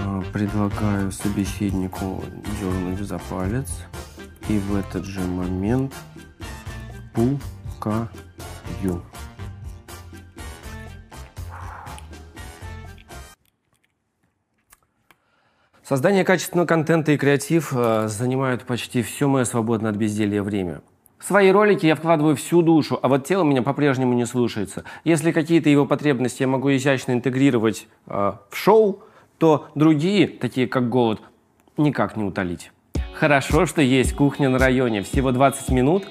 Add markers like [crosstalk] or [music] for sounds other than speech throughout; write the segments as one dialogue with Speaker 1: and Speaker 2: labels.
Speaker 1: А, Предлагаю собеседнику дернуть за палец. И в этот же момент пукаю. Создание качественного контента и креатив э, занимают почти все мое свободное от безделья время. В свои ролики я вкладываю всю душу, а вот тело меня по-прежнему не слушается. Если какие-то его потребности я могу изящно интегрировать э, в шоу, то другие, такие как голод, никак не утолить. Хорошо, что есть кухня на районе. Всего 20 минут,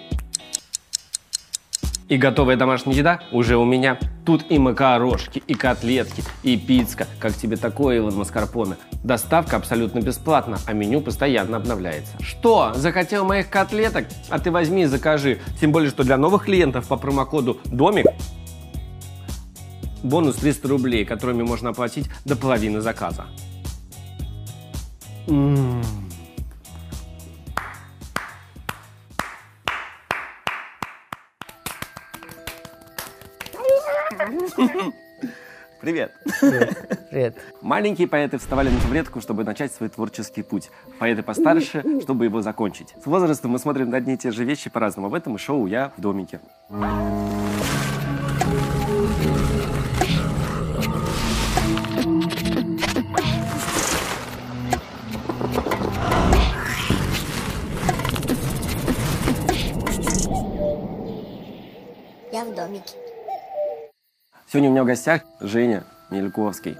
Speaker 1: и готовая домашняя еда уже у меня. Тут и макарошки, и котлетки, и пицка. Как тебе такое, Илон Маскарпоне? Доставка абсолютно бесплатна, а меню постоянно обновляется. Что, захотел моих котлеток? А ты возьми и закажи. Тем более, что для новых клиентов по промокоду ДОМИК бонус 300 рублей, которыми можно оплатить до половины заказа. М. Привет.
Speaker 2: Привет.
Speaker 1: Маленькие поэты вставали на табуретку, чтобы начать свой творческий путь. Поэты постарше, чтобы его закончить. С возрастом мы смотрим на одни и те же вещи по-разному. В этом и шоу «Я в домике».
Speaker 3: Я в домике.
Speaker 1: Сегодня у меня в гостях Женя Мельковский.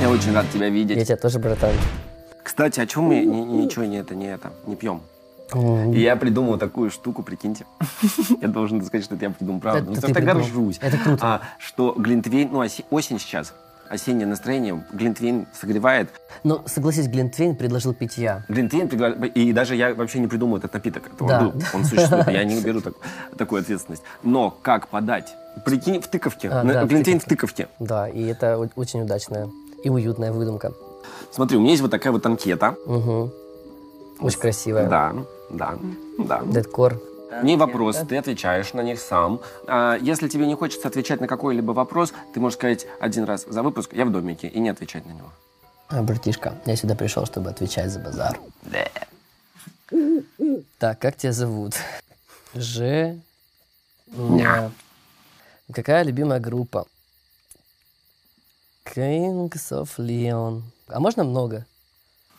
Speaker 4: Я
Speaker 1: очень рад тебя видеть.
Speaker 2: Я тебя тоже, братан.
Speaker 1: Кстати, о чем мы ни- ничего не это, не это, не пьем? И я придумал такую штуку, прикиньте. [laughs] Я должен сказать, что это я придумал, правда.
Speaker 2: Это
Speaker 1: Ну, потому что
Speaker 2: придумал.
Speaker 1: горжусь.
Speaker 2: Это круто.
Speaker 1: А, что Глинтвейн, ну, осень сейчас, осеннее настроение, Глинтвейн согревает.
Speaker 2: Но согласись, Глинтвейн предложил пить я.
Speaker 1: Глинтвейн, пригла- и даже я вообще не придумал этот напиток. Это он
Speaker 2: Да.
Speaker 1: был, он существует, я не [laughs] беру так- такую ответственность. Но как подать? Прикинь, в тыковке.
Speaker 2: А, да, в
Speaker 1: Глинтвейн в тыковке.
Speaker 2: Да, и это очень удачная и уютная выдумка.
Speaker 1: Смотри, у меня есть вот такая вот анкета.
Speaker 2: Угу. Очень красивая.
Speaker 1: Да, да, да.
Speaker 2: Дедкор.
Speaker 1: Не вопрос, ты отвечаешь на них сам. А, если тебе не хочется отвечать на какой-либо вопрос, ты можешь сказать один раз за выпуск «Я в домике» и не отвечать на него.
Speaker 2: А, братишка, я сюда пришел, чтобы отвечать за базар. Так, как тебя зовут? Ж... Ня. Какая любимая группа? Kings of Leon. А можно много?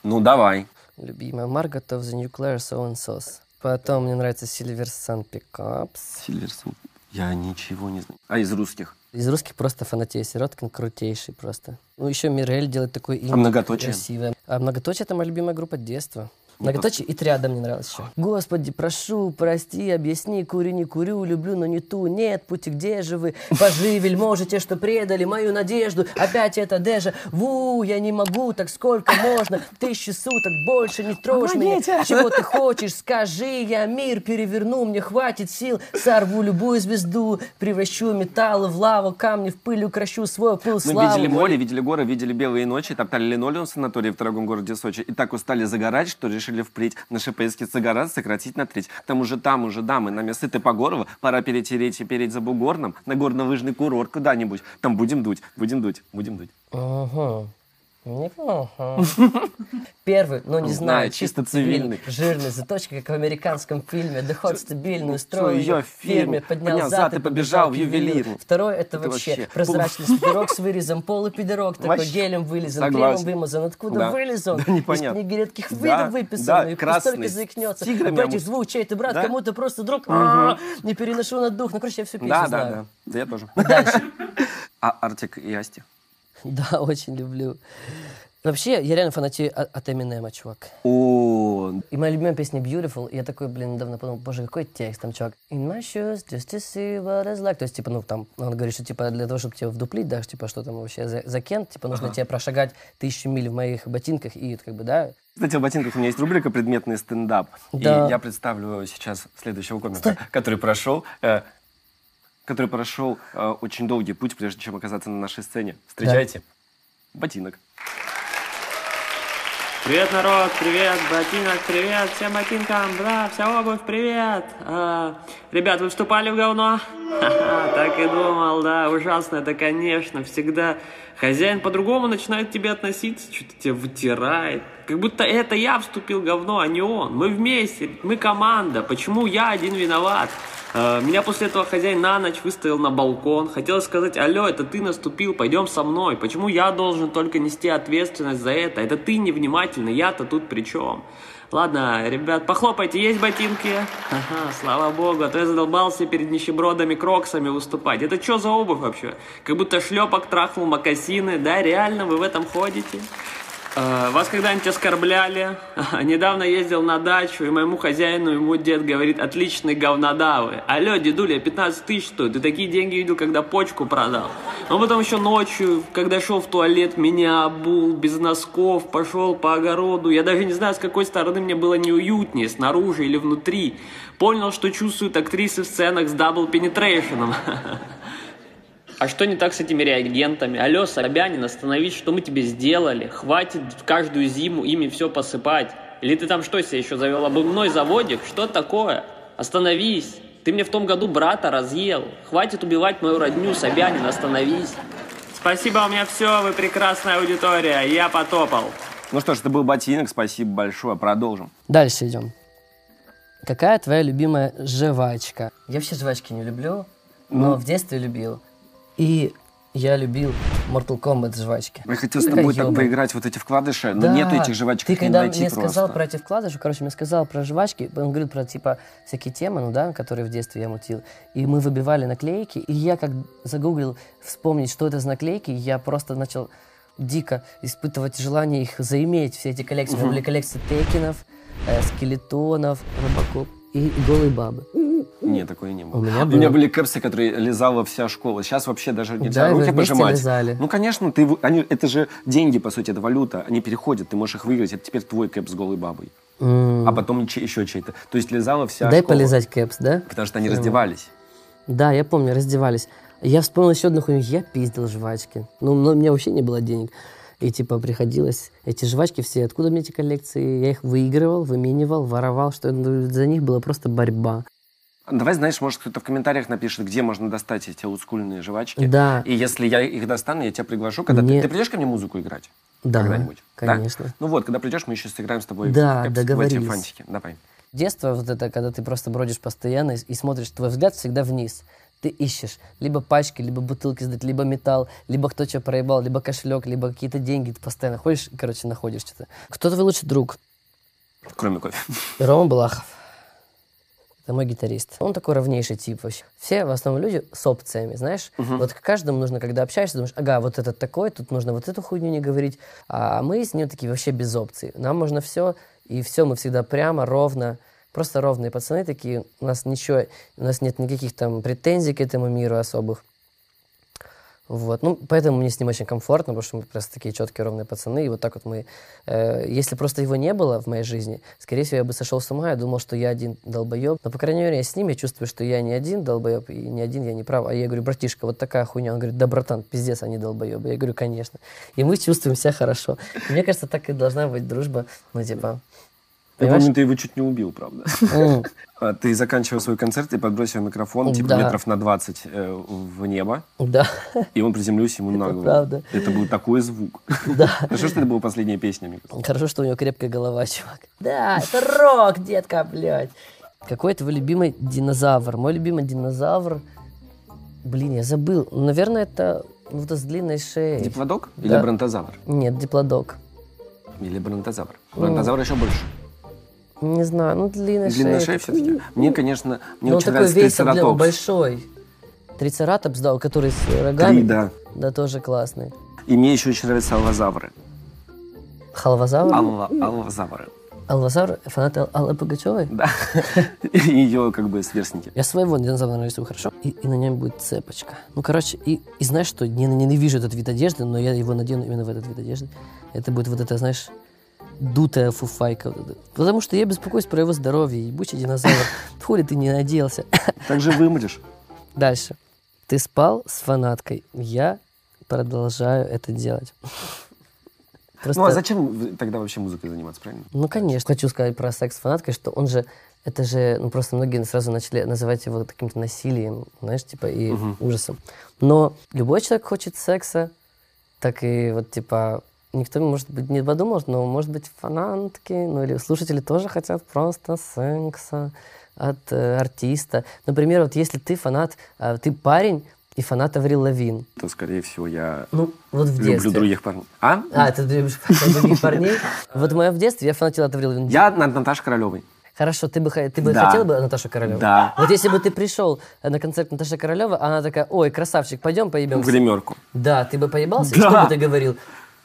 Speaker 1: Ну, давай.
Speaker 2: Любимая Margot of the Nuclear So and Sauce. Потом мне нравится Silver Sun Pickups.
Speaker 1: Сильверсон. Я ничего не знаю. А из русских?
Speaker 2: Из русских просто фанатею. Сироткин крутейший просто. Ну, еще Мирель делает такой инди
Speaker 1: А многоточие?
Speaker 2: красивое. А многоточие это моя любимая группа детства.
Speaker 1: Ну,
Speaker 2: Многоточие и триада мне нравилось еще. Господи, прошу, прости, объясни, курю, не курю, люблю, но не ту. Нет, пути, где же вы? Пожи, вельможи, те, что предали мою надежду. Опять это дежа. Ву, я не могу, так сколько можно? Тысячи суток, больше не трожь меня. Чего ты хочешь, скажи, я мир переверну, мне хватит сил. Сорву любую звезду, превращу металлы в лаву, камни в пыль, укращу свой пыл
Speaker 1: Мы
Speaker 2: славу.
Speaker 1: видели море, видели горы, видели белые ночи, топтали линолеум в санатории в дорогом городе Сочи и так устали загорать, что решили впредь наши поездки загорать сократить на треть. К тому же там уже дамы, нами сыты по горло, пора перетереть и переть за бугорном на горно-лыжный курорт куда-нибудь. Там будем дуть, будем дуть, будем дуть.
Speaker 2: Ага. Неплохо. [laughs] Первый, но не
Speaker 1: Не
Speaker 2: знаю,
Speaker 1: знаю,
Speaker 2: чисто цивильный. Жирный, заточка, как в американском фильме. Доход стабильный, устроил
Speaker 1: Устроил
Speaker 2: ее в фирме, поднял зад и побежал в ювелиру. Второй, это вообще прозрачный [laughs] свитерок с вырезом, полупидорок, такой
Speaker 1: Вообще.
Speaker 2: гелем вылезан, кремом вымазан. Откуда
Speaker 1: Да.
Speaker 2: вылез он? [laughs]
Speaker 1: Да.
Speaker 2: Из книги редких
Speaker 1: Да,
Speaker 2: видов выписан.
Speaker 1: да,
Speaker 2: и столько заикнется.
Speaker 1: омут-
Speaker 2: двух, чей ты брат,
Speaker 1: Да.
Speaker 2: кому-то просто друг. А, Не переношу на дух. Ну, короче, я всю песню
Speaker 1: Да, да,
Speaker 2: знаю.
Speaker 1: да. Да я тоже.
Speaker 2: Дальше.
Speaker 1: А Артик и Асти? [laughs]
Speaker 2: Да, очень люблю. Вообще, я реально фанатею от, от Эминема, чувак.
Speaker 1: О,
Speaker 2: И моя любимая песня Beautiful, я такой, блин, недавно подумал, боже, какой текст там, чувак. In my shoes, just to see what it's like. То есть, типа, ну, там, он говорит, что, типа, для того, чтобы тебя вдуплить, да, типа, что там вообще за, за кент, типа, нужно тебе прошагать тысячу миль в моих ботинках, и, как бы, да,
Speaker 1: Кстати, в ботинках у меня есть рубрика «Предметный стендап».
Speaker 2: Да.
Speaker 1: И я представлю сейчас следующего комика, который прошел... э, который прошел э, очень долгий путь, прежде чем оказаться на нашей сцене. Встречайте. ботинок.
Speaker 5: Привет, народ, привет, ботинок, привет, всем ботинкам, да, вся обувь, привет. А, ребят, вы вступали в говно? [laughs] Ха-ха, так и думал, да, ужасно это, конечно, всегда хозяин по-другому начинает к тебе относиться, что-то тебя вытирает. Как будто это я вступил говно, а не он. Мы вместе, мы команда, почему я один виноват? А, Меня после этого хозяин на ночь выставил на балкон. Хотел сказать, алло, это ты наступил, пойдем со мной. Почему я должен только нести ответственность за это? Это ты невнимательный, я-то тут при чем? Ладно, ребят, похлопайте, есть ботинки? Ага, слава богу, а то я задолбался перед нищебродами кроксами выступать. Это что за обувь вообще? Как будто шлепок трахнул макасины. Да, реально, вы в этом ходите? Э, Вас когда-нибудь оскорбляли? Недавно ездил на дачу, и моему хозяину ему дед говорит, отличные говнодавы. Алло, дедуля, 15 тысяч стоит, ты такие деньги видел, когда почку продал. Но потом еще ночью, когда шел в туалет, меня обул без носков, пошел по огороду. Я даже не знаю, с какой стороны мне было неуютнее, снаружи или внутри. Понял, что чувствуют актрисы в сценах с double penetration ом. [laughs] А что не так с этими реагентами? Алло, Собянин, остановись, что мы тебе сделали? Хватит каждую зиму ими все посыпать. Или ты там что себе еще завел обувной заводик? Что такое? Остановись. Ты мне в том году брата разъел. Хватит убивать мою родню, Собянин, остановись. Спасибо, у меня все, вы прекрасная аудитория. Я потопал.
Speaker 1: Ну что ж, это был ботинок, спасибо большое, продолжим.
Speaker 2: Дальше идем. Какая твоя любимая жвачка? Я вообще жвачки не люблю, но
Speaker 1: Ну.
Speaker 2: в детстве любил. И я любил Mortal Kombat жвачки.
Speaker 1: Я хотел с тобой так поиграть вот эти вкладыши, но
Speaker 2: Да.
Speaker 1: нету этих жвачек,
Speaker 2: Ты когда мне
Speaker 1: просто.
Speaker 2: сказал про эти вкладыши, короче, мне сказал про жвачки, он говорил про, типа, всякие темы, ну да, которые в детстве я мутил. И мы выбивали наклейки, и я как загуглил вспомнить, что это за наклейки, я просто начал дико испытывать желание их заиметь, все эти коллекции. У меня были коллекции текинов, э, скелетонов, робокоп и голые бабы.
Speaker 1: Нет, такое не было.
Speaker 2: У меня [laughs]
Speaker 1: У меня
Speaker 2: было.
Speaker 1: были кэпсы, которые лизала вся школа. Сейчас вообще даже нельзя
Speaker 2: Да,
Speaker 1: руки пожимать.
Speaker 2: лизали.
Speaker 1: Ну, конечно, ты, они, это же деньги, по сути, это валюта. Они переходят, ты можешь их выиграть. Это теперь твой кэп с голой бабой.
Speaker 2: М,
Speaker 1: А потом еще чей-то. То есть лизала вся
Speaker 2: Дай
Speaker 1: школа.
Speaker 2: полезать кэпс, да?
Speaker 1: Потому что они раздевались.
Speaker 2: Да, я помню, раздевались. Я вспомнил еще одну хуйню. Я пиздил жвачки. Ну, но у меня вообще не было денег. И типа приходилось эти жвачки все, откуда мне эти коллекции? Я их выигрывал, выменивал, воровал, что за них была просто борьба.
Speaker 1: Давай, знаешь, может, кто-то в комментариях напишет, где можно достать эти олдскульные жвачки.
Speaker 2: Да.
Speaker 1: И если я их достану, я тебя приглашу, когда
Speaker 2: Мне-
Speaker 1: ты, ты придешь ко мне музыку играть?
Speaker 2: Да,
Speaker 1: Когда-нибудь? Да?
Speaker 2: конечно.
Speaker 1: Ну вот, когда придешь, мы еще сыграем с тобой
Speaker 2: Да,
Speaker 1: в, в эти фантики. Давай.
Speaker 2: Детство вот это, когда ты просто бродишь постоянно и, и смотришь, твой взгляд всегда вниз. Ты ищешь либо пачки, либо бутылки сдать, либо металл, либо кто что проебал, либо кошелек, либо какие-то деньги. Ты постоянно ходишь и, короче, находишь что-то. Кто твой лучший друг?
Speaker 1: Кроме кофе.
Speaker 2: Рома Балахов. Это мой гитарист. Он такой равнейший тип вообще. Все в основном люди с опциями, знаешь. Вот к каждому нужно, когда общаешься, думаешь, ага, вот этот такой, тут нужно вот эту хуйню не говорить. А мы с ним такие вообще без опций. Нам можно все, и все мы всегда прямо, ровно. Просто ровные пацаны такие. У нас ничего, у нас нет никаких там претензий к этому миру особых. Вот. Ну, поэтому мне с ним очень комфортно, потому что мы просто такие четкие, ровные пацаны. И вот так вот мы... э, если просто его не было в моей жизни, скорее всего, я бы сошел с ума, я думал, что я один долбоеб. Но, по крайней мере, я с ним, я чувствую, что я не один долбоеб, и не один я не прав. А я говорю, братишка, вот такая хуйня. Он говорит, да, братан, пиздец, они долбоебы. Я говорю, конечно. И мы чувствуем себя хорошо. И мне кажется, так и должна быть дружба. Ну, типа...
Speaker 1: Я
Speaker 2: Понимаешь?
Speaker 1: помню, ты его чуть не убил, правда. [laughs] А Ты заканчивал свой концерт и подбросил микрофон, типа
Speaker 2: Да.
Speaker 1: метров на 20 э, в небо,
Speaker 2: Да,
Speaker 1: и он приземлился ему на голову.
Speaker 2: правда.
Speaker 1: Это был такой звук.
Speaker 2: да.
Speaker 1: Хорошо, [laughs] что это была последняя песня, мне кажется.
Speaker 2: Хорошо, что у него крепкая голова, [laughs] чувак. Да, это рок, детка, блядь. Какой твой любимый динозавр? Мой любимый динозавр... Блин, я забыл. Наверное, это ну, вот с длинной шеей.
Speaker 1: Диплодок или бронтозавр?
Speaker 2: Нет, диплодок.
Speaker 1: Или бронтозавр? Бронтозавр еще больше.
Speaker 2: Не знаю, ну длинная
Speaker 1: Длинная
Speaker 2: шея.
Speaker 1: шея все-таки. Мне, конечно, мне
Speaker 2: Ну, он
Speaker 1: очень
Speaker 2: такой
Speaker 1: нравится
Speaker 2: весь
Speaker 1: трицератопс.
Speaker 2: большой. Трицератопс, да, который с рогами.
Speaker 1: Три, да.
Speaker 2: Да, тоже классный.
Speaker 1: И мне еще очень нравятся аллозавры.
Speaker 2: Халвазавр?
Speaker 1: Алла, аллозавры.
Speaker 2: Алвазавр? Фанат Ал- Аллы Пугачевой?
Speaker 1: Да. [laughs] Ее как бы сверстники.
Speaker 2: Я своего динозавра нарисую хорошо, и, и на нем будет цепочка. Ну, короче, и, и знаешь что, я ненавижу этот вид одежды, но я его надену именно в этот вид одежды. Это будет вот это, знаешь, дутая фуфайка. Потому что я беспокоюсь про его здоровье. Ебучий динозавр. [laughs] Хули ты не наделся. [laughs]
Speaker 1: Так же вымрешь.
Speaker 2: Дальше. Ты спал с фанаткой. Я продолжаю это делать. Просто,
Speaker 1: Ну а зачем тогда вообще музыкой заниматься, правильно?
Speaker 2: ну, конечно. Хочу сказать про секс с фанаткой, что он же, это же, ну, просто многие сразу начали называть его каким-то насилием, знаешь, типа, и ужасом. Но любой человек хочет секса, так и вот, типа, никто, может быть, не подумал, но, может быть, фанатки, ну, или слушатели тоже хотят просто секса от э, артиста. Например, вот если ты фанат, а, ты парень и фанат Аврил Лавин,
Speaker 1: То, скорее всего, я
Speaker 2: ну, вот в
Speaker 1: люблю
Speaker 2: детстве.
Speaker 1: других парней. А?
Speaker 2: А, ты любишь других парней? [laughs] Вот моя в детстве, я фанател от Аврил Лавин.
Speaker 1: Я над Наташей Королевой.
Speaker 2: Хорошо, ты бы, ты бы
Speaker 1: Да.
Speaker 2: хотел бы Наташу Королеву?
Speaker 1: Да.
Speaker 2: Вот если бы ты пришел э, на концерт Наташи Королевой, а она такая, ой, красавчик, пойдем
Speaker 1: В
Speaker 2: поебемся.
Speaker 1: гримерку.
Speaker 2: Да, ты бы поебался?
Speaker 1: Да.
Speaker 2: Что бы ты говорил?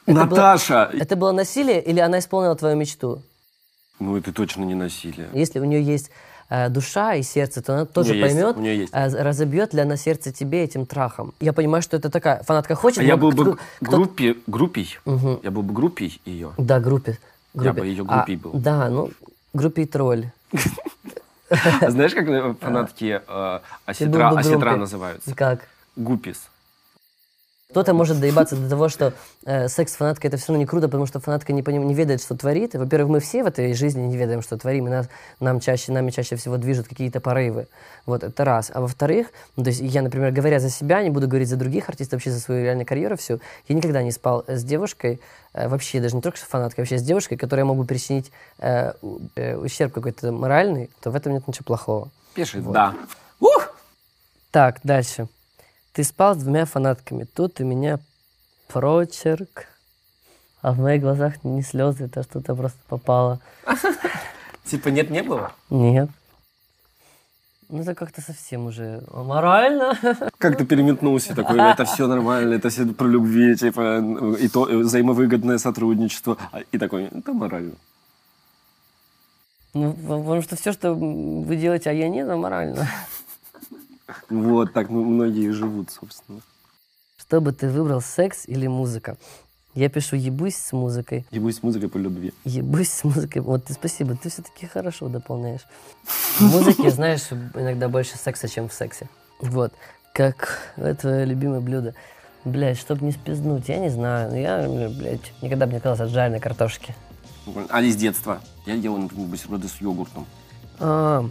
Speaker 2: Это было-
Speaker 1: Наташа!
Speaker 2: Это было насилие или она исполнила твою мечту?
Speaker 1: Ну, это точно не насилие.
Speaker 2: Если у нее есть э, душа и сердце, то она тоже
Speaker 1: есть,
Speaker 2: поймет,
Speaker 1: есть.
Speaker 2: э, разобьет ли она сердце тебе этим трахом. Я понимаю, что это такая фанатка хочет.
Speaker 1: А я был
Speaker 2: кто-
Speaker 1: бы
Speaker 2: кто-
Speaker 1: группе, группей. Я был бы группей ее.
Speaker 2: Да, группе.
Speaker 1: Я
Speaker 2: группе.
Speaker 1: бы её
Speaker 2: А,
Speaker 1: группей был.
Speaker 2: Да, ну, группе тролль.
Speaker 1: А [laughs] знаешь, как э, фанатки э, осетра,
Speaker 2: бы
Speaker 1: осетра
Speaker 2: группой.
Speaker 1: называются?
Speaker 2: Как?
Speaker 1: Гупис.
Speaker 2: Кто-то может доебаться до того, что э, секс с фанаткой это все равно не круто, потому что фанатка не, поним- не ведает, что творит. И, во-первых, мы все в этой жизни не ведаем, что творим, и нас, нам чаще, нами чаще всего движут какие-то порывы. Вот, это раз. А во-вторых, ну, то есть я, например, говоря за себя, не буду говорить за других артистов, вообще за свою реальную карьеру всю, я никогда не спал с девушкой, э, вообще даже не только с фанаткой, вообще с девушкой, которой я могу причинить э, э, ущерб какой-то моральный, то в этом нет ничего плохого.
Speaker 1: Пишет, да.
Speaker 2: Так, дальше. Ты спал с двумя фанатками. Тут у меня прочерк. А в моих глазах не слезы, это что-то просто попало. [laughs]
Speaker 1: Типа нет, не было?
Speaker 2: Нет. Ну, это как-то совсем уже морально. [laughs]
Speaker 1: Как ты переметнулся такой, это все нормально, это все про любви, типа, и то взаимовыгодное сотрудничество. А- И такой, это морально.
Speaker 2: Ну, потому что все, что вы делаете, а я нет, это морально. [laughs]
Speaker 1: Вот так ну, многие живут, собственно.
Speaker 2: Что бы ты выбрал, секс или музыка? Я пишу «ебусь с музыкой».
Speaker 1: Ебусь с музыкой по любви.
Speaker 2: Ебусь с музыкой. Вот ты спасибо, ты все-таки хорошо дополняешь. В музыке, знаешь, иногда больше секса, чем в сексе. Вот. Как э, твое любимое блюдо? Блять, чтоб не спизнуть, я не знаю. Но я, блядь, никогда бы не отказался от жареной картошки.
Speaker 1: А из детства? Я делал, например, бутерброды с йогуртом.
Speaker 2: А,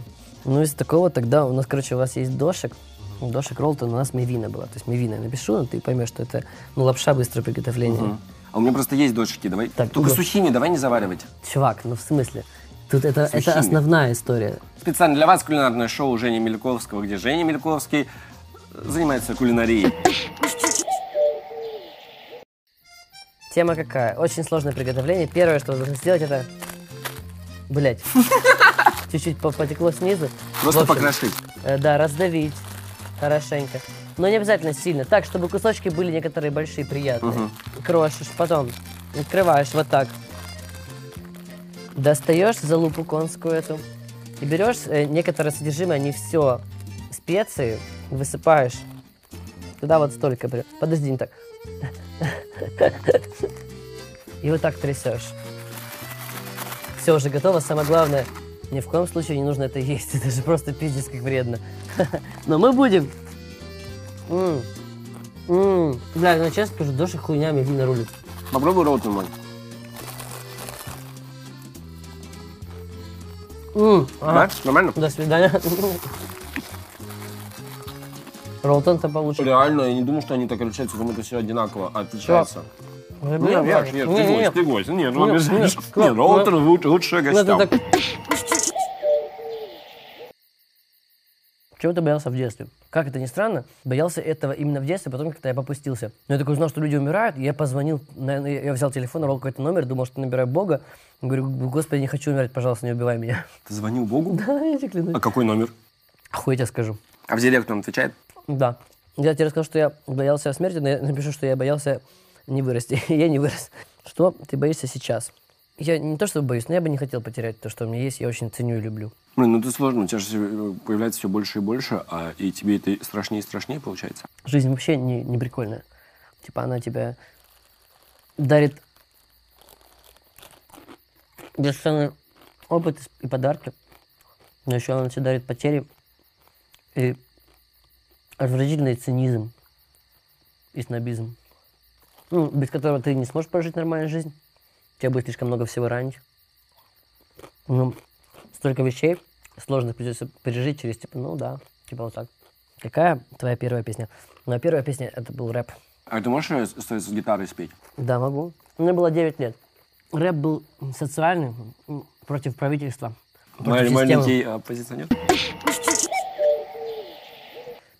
Speaker 2: ну из такого тогда у нас, короче, у вас есть дошек. Дошек Ролтон, у нас мивина была. То есть мивина я напишу, но ты поймешь, что это ну, лапша быстрого приготовления.
Speaker 1: Мгм. А у меня просто есть дочки, давай.
Speaker 2: Так,
Speaker 1: Только
Speaker 2: Игорь.
Speaker 1: сухими давай не заваривать.
Speaker 2: Чувак, ну в смысле? Тут это, это основная история.
Speaker 1: Специально для вас кулинарное шоу Жени Мельковского, где Женя Мельковский занимается кулинарией.
Speaker 2: Тема какая? Очень сложное приготовление. Первое, что вы должны сделать, это... Блять. [laughs] Чуть-чуть по- потекло снизу.
Speaker 1: Просто
Speaker 2: общем,
Speaker 1: покрошить.
Speaker 2: э, Да, раздавить хорошенько. Но не обязательно сильно. Так, чтобы кусочки были некоторые большие, приятные. Крошишь, потом открываешь вот так. Достаешь залупу конскую эту. И берешь э, некоторое содержимое, не все, специи, высыпаешь. Туда вот столько. Подожди, не так. [laughs] И вот так трясешь. Все уже готово. Самое главное, ни в коем случае не нужно это есть. [laughs] Это же просто пиздец как вредно. [laughs] Но мы будем. Бля, ну честно скажу, Доша хуйнями вина рулит.
Speaker 1: Попробуй рот мой. Да? Нормально?
Speaker 2: До свидания. Ролтон-то получше.
Speaker 1: Реально, я не думал, что они так отличаются, потому что все одинаково отличаются.
Speaker 2: Не,
Speaker 1: Не, Верш, нет, ты гость, ты гость. Нет, ну обижаешь.
Speaker 2: не,
Speaker 1: Нет, Роутер лучше,
Speaker 2: Ну,
Speaker 1: гостям.
Speaker 2: Чего ты боялся в детстве? Как это ни странно, боялся этого именно в детстве, потом, когда я попустился. Но я такой узнал, что люди умирают, я позвонил, я взял телефон, набрал какой-то номер, думал, что набираю Бога. Говорю, господи, не хочу умирать, пожалуйста, не убивай меня. [laughs]
Speaker 1: Ты звонил Богу?
Speaker 2: Да, я тебе клянусь.
Speaker 1: А какой номер?
Speaker 2: Хуй я тебе скажу.
Speaker 1: А в директ он отвечает?
Speaker 2: Да. Я тебе рассказал, что я боялся смерти, но я напишу, что я боялся не вырасти. [laughs] я не вырос. Что ты боишься сейчас? Я не то чтобы боюсь, но я бы не хотел потерять то, что у меня есть, я очень ценю и люблю.
Speaker 1: Блин, ну это сложно, у тебя же э, появляется все больше и больше, а и тебе это страшнее и страшнее получается.
Speaker 2: Жизнь вообще не, не прикольная. Типа она тебя дарит бесценный опыт и подарки, но еще она тебе дарит потери и отвратительный цинизм и снобизм. ну, без которого ты не сможешь прожить нормальную жизнь. Тебе будет слишком много всего ранить. Ну, столько вещей сложно придется пережить через, типа, ну да, типа вот так. Какая твоя первая песня? Моя первая песня это был рэп.
Speaker 1: А ты можешь э, с, с гитарой спеть?
Speaker 2: Да, могу. Мне было 9 лет. Рэп был социальный, против правительства. против.
Speaker 1: Маленький оппозиционер.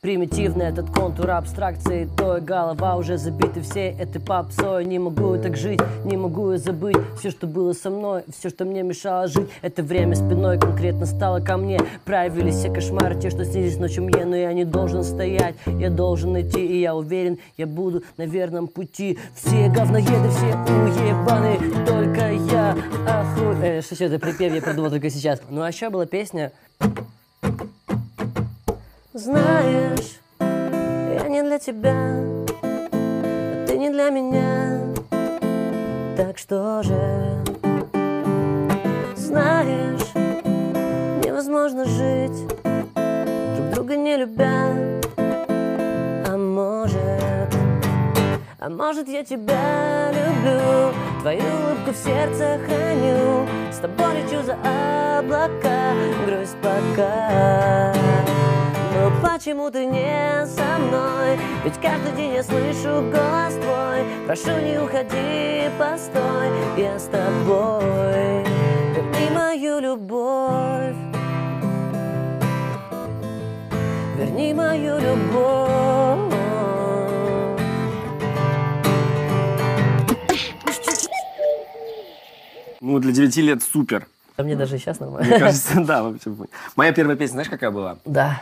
Speaker 2: Примитивный этот контур абстракции Той голова уже забиты всей этой попсой. Не могу я так жить, не могу я забыть Все, что было со мной, все, что мне мешало жить. Это время спиной конкретно стало ко мне. Проявились все кошмары, те, что снились ночью мне Но я не должен стоять, я должен идти И я уверен, я буду на верном пути. Все говноеды, все уебаны Только я. Оху... Э, что это припев, я придумал только сейчас. Ну а еще была песня знаешь, я не для тебя, а ты не для меня. Так что же, знаешь, невозможно жить, друг друга не любя. А может, а может я тебя люблю, твою улыбку в сердце храню, с тобой лечу за облака, грусть пока. Но почему ты не со мной? Ведь каждый день я слышу голос твой Прошу, не уходи, постой, я с тобой Верни мою любовь Верни мою любовь
Speaker 1: Ну, для 9 лет супер.
Speaker 2: А мне даже сейчас нормально.
Speaker 1: Мне кажется, [laughs] да, вообще. Моя первая песня, знаешь, какая была?
Speaker 2: Да,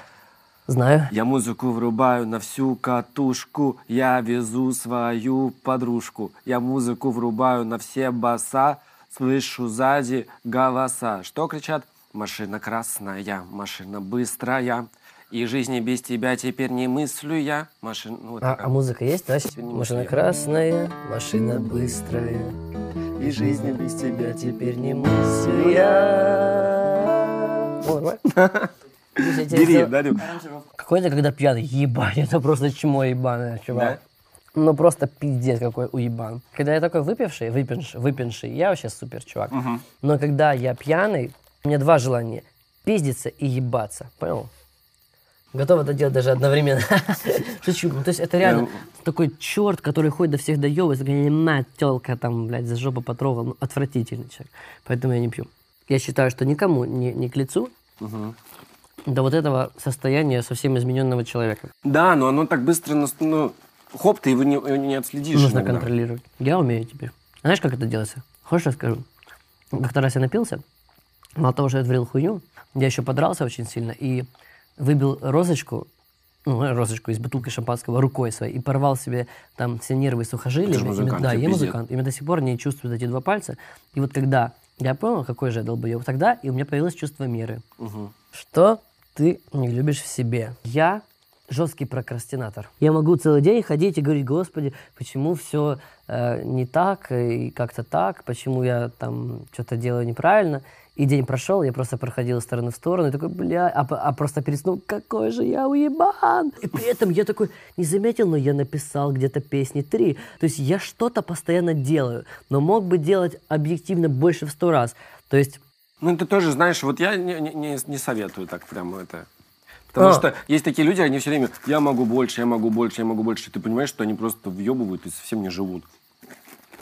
Speaker 2: знаю.
Speaker 1: Я музыку врубаю на всю катушку, я везу свою подружку. Я музыку врубаю на все баса, слышу сзади голоса. Что кричат? Машина красная, машина быстрая, и жизни без тебя теперь не мыслю я. Машина... Ну, вот
Speaker 2: А,
Speaker 1: такая.
Speaker 2: а музыка есть, да? Машина красная, машина быстрая, и жизни без тебя теперь не мыслю я. О, [laughs] я
Speaker 1: Бери, дарю.
Speaker 2: Какой-то, когда пьяный, ебать, [laughs] это просто чмо ебаное, чувак. Ну, просто пиздец какой уебан. Когда я такой выпивший, выпивший, выпивший, я вообще супер чувак. Но когда я пьяный, у меня два желания. Пиздиться и ебаться, понял? Готов это делать даже одновременно. [laughs] Шучу. Ну, то есть это реально такой черт, который ходит до всех доебывается, такая мать, телка там, блядь, за жопу потрогал. Ну, отвратительный человек. Поэтому я не пью. Я считаю, что никому не, не к лицу до вот этого состояния совсем измененного человека.
Speaker 1: Да, но оно так быстро, нас- ну, хоп, ты его не, не отследишь.
Speaker 2: Нужно
Speaker 1: иногда.
Speaker 2: контролировать. Я умею теперь. Знаешь, как это делается? Хочешь, расскажу? Как-то раз я напился, мало того, что я творил хуйню, я еще подрался очень сильно и выбил розочку, ну, розочку из бутылки шампанского рукой своей и порвал себе там все нервы сухожилия.
Speaker 1: Ты же музыкант,
Speaker 2: да,
Speaker 1: тебе
Speaker 2: я
Speaker 1: пиздец.
Speaker 2: музыкант. И до сих пор не чувствую эти два пальца. И вот когда я понял, какой же я долбоеб, тогда и у меня появилось чувство меры. Что ты не любишь в себе? Я жесткий прокрастинатор. Я могу целый день ходить и говорить, господи, почему все не так и как-то так, почему я там что-то делаю неправильно. И день прошел, я просто проходил из стороны в сторону, и такой, бля, а, а просто перед сном, какой же я уебан! И при этом я такой, не заметил, но я написал где-то песни три. То есть я что-то постоянно делаю, но мог бы делать объективно больше в сто раз. То есть
Speaker 1: Ну, ты тоже знаешь, вот я не, не- не, советую так прямо это. Потому
Speaker 2: А.
Speaker 1: что есть такие люди, они все время, я могу больше, я могу больше, я могу больше. Ты понимаешь, что они просто въебывают и совсем не живут.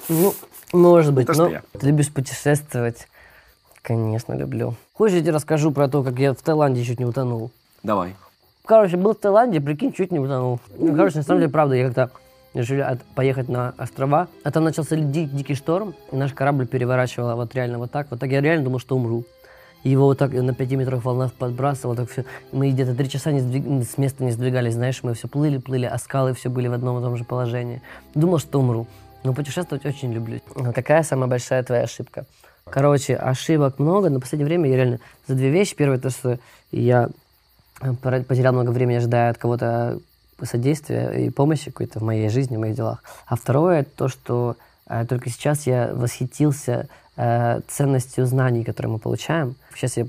Speaker 2: Ну, может быть.
Speaker 1: то, что
Speaker 2: но
Speaker 1: я.
Speaker 2: Ты любишь путешествовать? Конечно, люблю. Хочешь, я тебе расскажу про то, как я в Таиланде чуть не утонул?
Speaker 1: Давай.
Speaker 2: Короче, был в Таиланде, прикинь, чуть не утонул. Ну, короче, на самом деле, правда, я как-то решили от- поехать на острова, а там начался ди- дикий шторм, и наш корабль переворачивало вот реально вот так. Вот так я реально думал, что умру. Его вот так на 5 метрах волна подбрасывало, так все. Мы где-то три часа не сдвиг- с места не сдвигались, знаешь, мы все плыли, плыли, а скалы все были в одном и том же положении. Думал, что умру. Но путешествовать очень люблю. А Какая самая большая твоя ошибка? Короче, ошибок много, но в последнее время я реально за две вещи. Первое, то, что я э, потерял много времени, ожидая от кого-то содействия и помощи какой-то в моей жизни, в моих делах. А второе, то, что э, только сейчас я восхитился э, ценностью знаний, которые мы получаем. Сейчас я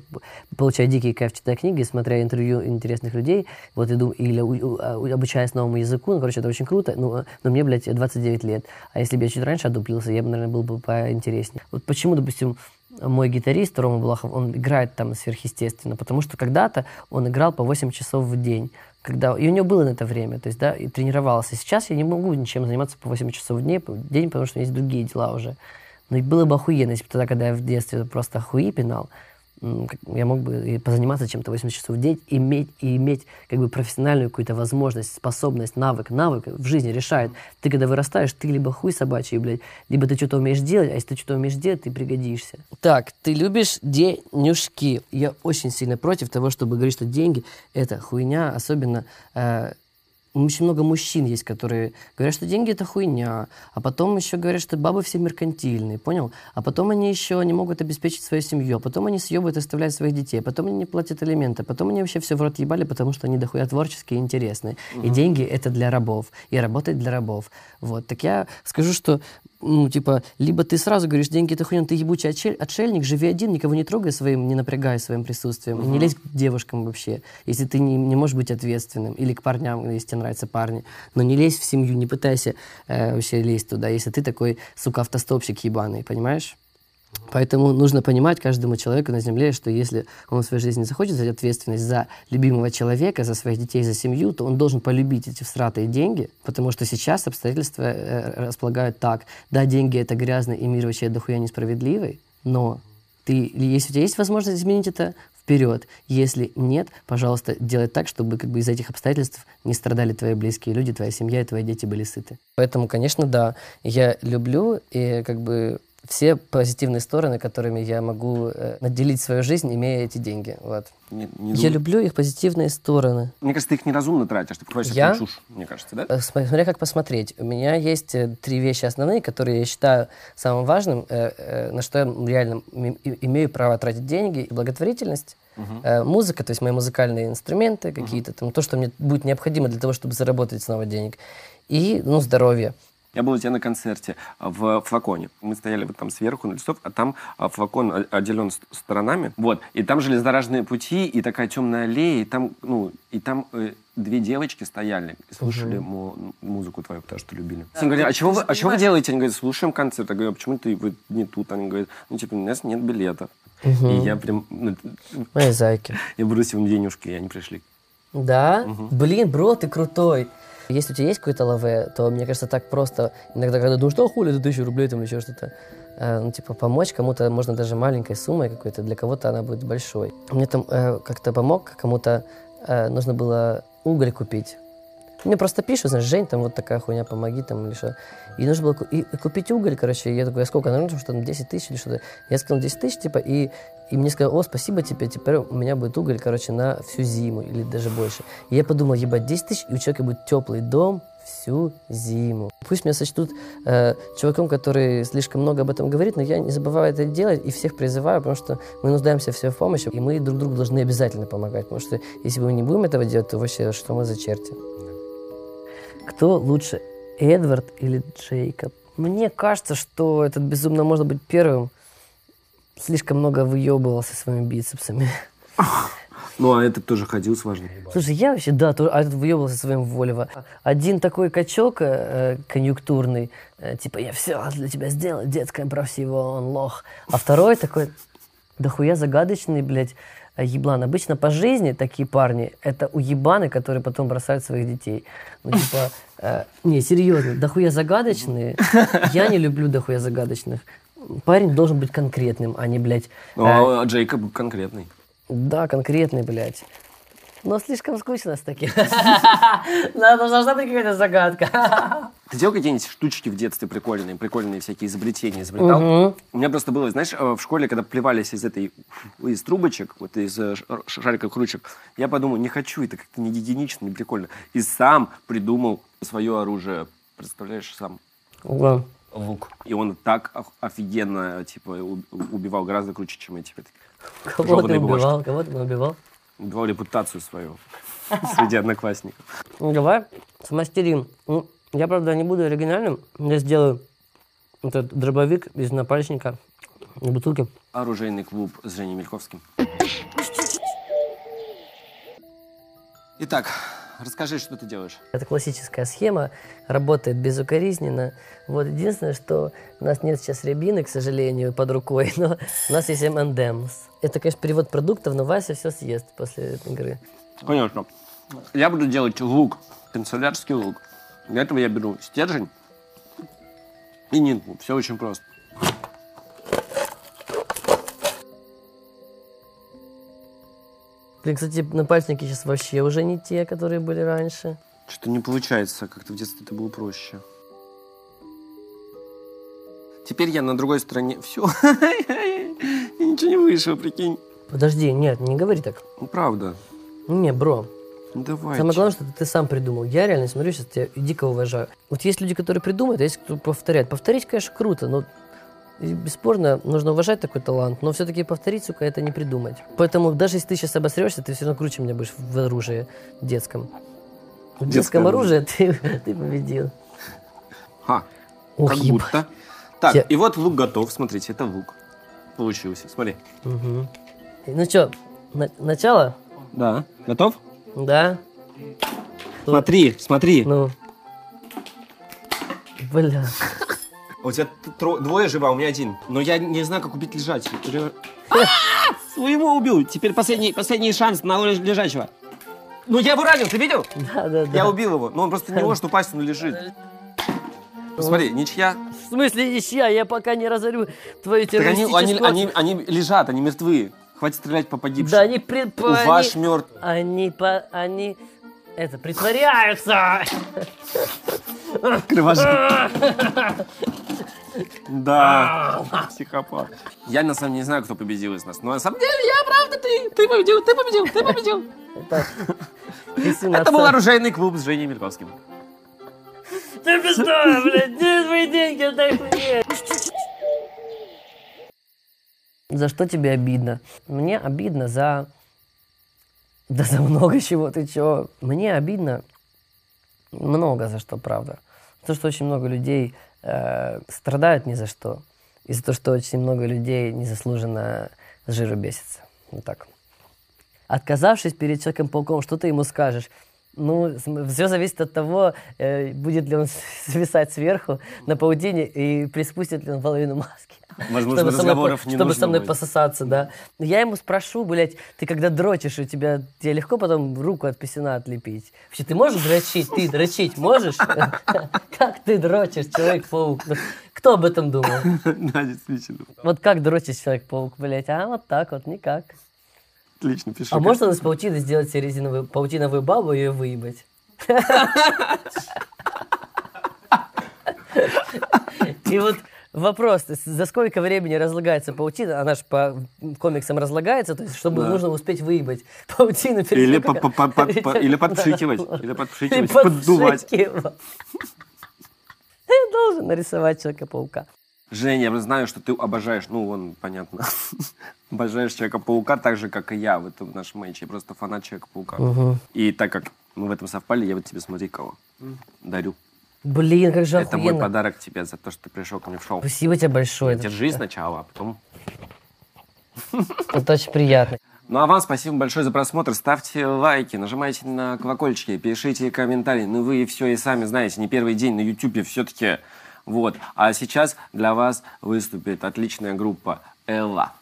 Speaker 2: получаю дикий кайф, читая книги, смотря интервью интересных людей, вот иду или у- у- а, обучаясь новому языку, ну, короче, это очень круто, но, но мне, блядь, 29 лет. А если бы я чуть раньше одуплился, я бы, наверное, был бы поинтереснее. Вот почему, допустим, мой гитарист Рома Блахов, он играет там сверхъестественно, потому что когда-то он играл по 8 часов в день. Когда, и у него было на это время, то есть, да, и тренировался. Сейчас я не могу ничем заниматься по 8 часов в день, в день потому что есть другие дела уже. Но было бы охуенно, если бы тогда, когда я в детстве просто хуи пинал, я мог бы позаниматься чем-то 8 часов в день, иметь, и иметь как бы профессиональную какую-то возможность, способность, навык. Навык в жизни решает. Ты когда вырастаешь, ты либо хуй собачий, блядь, либо ты что-то умеешь делать, а если ты что-то умеешь делать, ты пригодишься. Так, ты любишь денежки. Я очень сильно против того, чтобы говорить, что деньги – это хуйня, особенно э, очень много мужчин есть, которые говорят, что деньги это хуйня, а потом еще говорят, что бабы все меркантильные, понял? А потом они еще не могут обеспечить свою семью, а потом они съебывают и оставляют своих детей, а потом они не платят алименты, а потом они вообще все в рот ебали, потому что они дохуя творческие и интересные. И деньги это для рабов, и работать для рабов. Вот, так я скажу, что ну, типа, либо ты сразу говоришь, деньги это хуйня, ты ебучий отшель- отшельник, живи один, никого не трогай своим, не напрягай своим присутствием, и не лезь к девушкам вообще, если ты не, не можешь быть ответственным, или к парням, если тебе нравятся парни, но не лезь в семью, не пытайся э, вообще лезть туда, если ты такой, сука, автостопщик ебаный, понимаешь? Поэтому нужно понимать каждому человеку на земле, что если он в своей жизни захочет взять ответственность за любимого человека, за своих детей, за семью, то он должен полюбить эти всратые деньги, потому что сейчас обстоятельства э, располагают так. Да, деньги это грязно, и мир вообще дохуя несправедливый, но ты, если у тебя есть возможность изменить это, вперед. Если нет, пожалуйста, делай так, чтобы как бы из этих обстоятельств не страдали твои близкие люди, твоя семья и твои дети были сыты. Поэтому, конечно, да, я люблю и как бы все позитивные стороны, которыми я могу э, наделить свою жизнь, имея эти деньги. Вот.
Speaker 1: Не- не
Speaker 2: Я
Speaker 1: дум-
Speaker 2: люблю их позитивные стороны.
Speaker 1: Мне кажется, ты их неразумно тратишь, ты покупаешь
Speaker 2: Я?
Speaker 1: чушь, мне кажется, да?
Speaker 2: Э, см- Смотря как посмотреть. У меня есть э, три вещи основные, которые я считаю самым важным, э, э, на что я реально и- имею право тратить деньги. Благотворительность, э, музыка, то есть мои музыкальные инструменты какие-то, там, то, что мне будет необходимо для того, чтобы заработать снова денег. И, ну, здоровье.
Speaker 1: Я был у тебя на концерте а, в флаконе. Мы стояли вот там сверху на листов, а там а, флакон отделен сторонами. Вот. И там железнодорожные пути, и такая темная аллея, и там, ну, и там э, две девочки стояли и слушали му- музыку твою, потому что любили. Они говорят, а чего, вы, а чего вы делаете? Они говорят, слушаем концерт. Я говорю, а почему ты вы не тут? Они говорят, ну, типа, у нас нет билетов. И я прям, ну,
Speaker 2: Мои зайки. [laughs]
Speaker 1: я бросил им денежки, и они пришли.
Speaker 2: Да? Блин, бро, ты крутой. Если у тебя есть какой-то лаве, то, мне кажется, так просто, иногда, когда думаешь, что хули, это тысячу рублей там еще что-то, э, ну, типа, помочь кому-то можно даже маленькой суммой какой-то, для кого-то она будет большой. Мне там э, как-то помог, кому-то э, нужно было уголь купить. Мне просто пишут, знаешь, Жень, там вот такая хуйня, помоги там или что. И нужно было и купить уголь, короче. Я такой, а сколько? Ну, что там 10 тысяч или что-то. Я сказал 10 тысяч, типа, и, и мне сказали, о, спасибо тебе, теперь у меня будет уголь, короче, на всю зиму или даже больше. И я подумал, ебать, 10 тысяч, и у человека будет теплый дом всю зиму. Пусть меня сочтут э, чуваком, который слишком много об этом говорит, но я не забываю это делать и всех призываю, потому что мы нуждаемся все в помощи, и мы друг другу должны обязательно помогать, потому что если мы не будем этого делать, то вообще что мы за черти? Кто лучше, Эдвард или Джейкоб? Мне кажется, что этот безумно может быть первым. Слишком много выебывался своими бицепсами. [laughs]
Speaker 1: Ну, а этот тоже ходил с важным.
Speaker 2: Слушай, я вообще, да, тоже, а этот выебывался своим Вольво. Один такой качок э, конъюнктурный, э, типа, я все для тебя сделал, детское про всего, он лох. А второй такой, дохуя загадочный, блядь, э, еблан. Обычно по жизни такие парни, это уебаны, которые потом бросают своих детей. Ну, типа, [laughs] э, не, серьезно, дохуя загадочные. Я не люблю дохуя загадочных. Парень должен быть конкретным, а не, блядь,
Speaker 1: Ну,
Speaker 2: э,
Speaker 1: а Джейкоб конкретный.
Speaker 2: да, конкретный, блядь. Но слишком скучно с таким. [laughs] Надо, должна быть какая-то загадка.
Speaker 1: Ты делал какие-нибудь штучки в детстве прикольные, прикольные всякие изобретения изобретал? У меня просто было, знаешь, э, в школе, когда плевались из этой, из трубочек, вот из э, шариков ручек, я подумал, не хочу, это как-то не гигиенично, не прикольно. И сам придумал свое оружие. Представляешь, сам
Speaker 2: Да.
Speaker 1: лук. И он так офигенно, типа, убивал гораздо круче, чем эти.
Speaker 2: Кого ты
Speaker 1: Жёлобные бумажки.
Speaker 2: убивал? Кого ты убивал?
Speaker 1: Убивал репутацию свою [laughs] среди одноклассников.
Speaker 2: Ну, давай смастерим. Ну, я, правда, не буду оригинальным. Я сделаю этот дробовик из напальчника. На бутылке.
Speaker 1: Оружейный клуб с Женей Мельковским. Итак, расскажи, что ты делаешь.
Speaker 2: Это классическая схема, работает безукоризненно. Вот единственное, что у нас нет сейчас рябины, к сожалению, под рукой, [laughs] но у нас есть M&M's. Это, конечно, перевод продуктов, но Вася все съест после игры.
Speaker 1: Конечно. Я буду делать лук, канцелярский лук. Для этого я беру стержень и нитку. Все очень просто.
Speaker 2: Блин, кстати, напальчники сейчас вообще уже не те, которые были раньше.
Speaker 1: Что-то не получается, как-то в детстве это было проще. Теперь я на другой стороне. Все. [laughs] Ничего не вышло, прикинь.
Speaker 2: Подожди, нет, не говори так.
Speaker 1: Ну, правда.
Speaker 2: Не, бро,
Speaker 1: Ну, давай.
Speaker 2: Самое главное, что ты сам придумал. Я реально смотрю сейчас, тебя дико уважаю. Вот есть люди, которые придумают, а есть кто повторяет. Повторить, конечно, круто, но и бесспорно, нужно уважать такой талант, но все-таки повторить, сука, это не придумать. Поэтому даже если ты сейчас обосрешься, ты все равно круче меня будешь в оружии детском. В детском оружии ты, [laughs] ты победил.
Speaker 1: Ха,
Speaker 2: Ох,
Speaker 1: как
Speaker 2: ебать.
Speaker 1: будто. Так,
Speaker 2: Я-
Speaker 1: и вот лук готов. Смотрите, это лук. Получился. Смотри.
Speaker 2: Мгм. Ну что, начало?
Speaker 1: Да. Готов?
Speaker 2: Да?
Speaker 1: Смотри, смотри.
Speaker 2: Ну. Бля.
Speaker 1: У тебя тро- двое живо, а у меня один. Но я не знаю, как убить лежачего. [laughs] Своего убил. Теперь последний, последний шанс на леж- лежачего. Ну я его ранил, ты видел?
Speaker 2: Да, да, да.
Speaker 1: Я убил его. Но он просто не может упасть, он лежит. Посмотри, ничья.
Speaker 2: В смысле ничья? Я пока не разорю твою
Speaker 1: Так они,
Speaker 2: террористическую...
Speaker 1: они, они, они лежат, они мертвы. Хватит стрелять по погибшим.
Speaker 2: Да они... При... по- они-
Speaker 1: Ваш мертв.
Speaker 2: Они... по- Они... Это, притворяются!
Speaker 1: Кровожадный. [laughs] Да, психопат. Я на самом деле не знаю, кто победил из нас. Но на самом деле я правда ты. Ты победил, ты победил, ты победил. Это был оружейный клуб с Женей Мельковским.
Speaker 2: Ты что, блядь? Где твои деньги? Отдай! За что тебе обидно? Мне обидно за... Да за много чего, ты чё? Мне обидно много за что, правда. То, что очень много людей э, страдают ни за что. И за то, что очень много людей незаслуженно с жиру бесится. Вот так. Отказавшись перед Человеком-пауком, что ты ему скажешь? Ну, все зависит от того, э, будет ли он свисать сверху на паутине и приспустит ли он половину маски.
Speaker 1: Возможно,
Speaker 2: Чтобы со мной
Speaker 1: разговоров не
Speaker 2: Чтобы со мной
Speaker 1: будет.
Speaker 2: пососаться, да. Но Я ему спрошу, блядь, ты когда дрочишь, у тебя, тебе легко потом руку от писюна отлепить? Вообще, ты можешь дрочить? Ты дрочить можешь? [laughs] Как ты дрочишь, Человек-паук? Ну, Кто об этом думал? [laughs]
Speaker 1: Да, действительно.
Speaker 2: Вот как дрочить Человек-паук, блядь? А вот так вот, никак.
Speaker 1: Отлично, пиши.
Speaker 2: А можно из паутины сделать себе резиновую паутиновую бабу и ее выебать? И вот вопрос, за сколько времени разлагается паутина? Она же по комиксам разлагается, то есть чтобы
Speaker 1: Да.
Speaker 2: нужно успеть выебать паутину перед
Speaker 1: Или,
Speaker 2: как-
Speaker 1: по- по- по- по- или подпшикивать. Или
Speaker 2: И
Speaker 1: подпшикивать, поддувать.
Speaker 2: Ты должен нарисовать Человека-паука.
Speaker 1: Женя, я знаю, что ты обожаешь, ну, вон, понятно, обожаешь Человека-паука так же, как и я в этом нашем матче. Я просто фанат Человека-паука. И так как мы в этом совпали, я вот тебе, смотри, кого дарю.
Speaker 2: Блин, как же
Speaker 1: Это мой
Speaker 2: охуенно.
Speaker 1: подарок тебе за то, что ты пришел ко мне в шоу.
Speaker 2: Спасибо тебе большое.
Speaker 1: Держи сначала, а потом...
Speaker 2: это очень приятно.
Speaker 1: Ну а вам спасибо большое за просмотр. Ставьте лайки, нажимайте на колокольчики, пишите комментарии. Ну вы все и сами знаете, не первый день на Ютубе все-таки. Вот. А сейчас для вас выступит отличная группа Элла.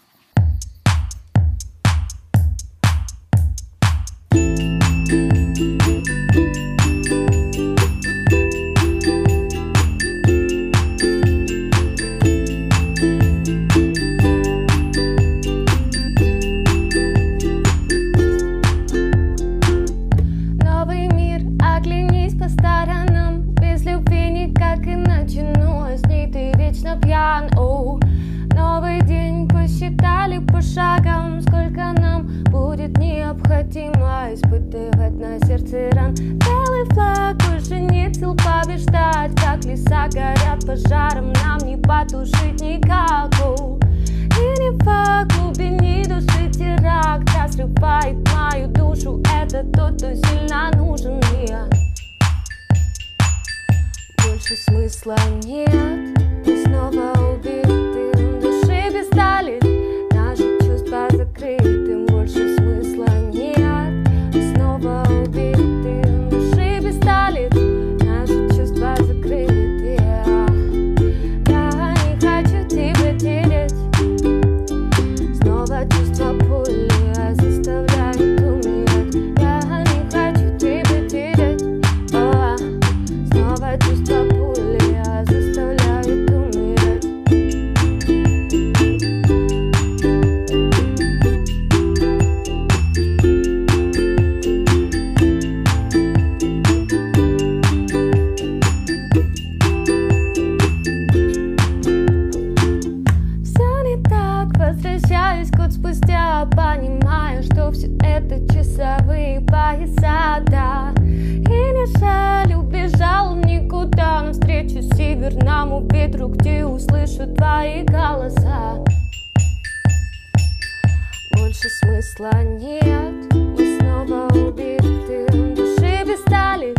Speaker 6: Где услышу твои голоса. Больше смысла нет, мы снова убиты, души без стали,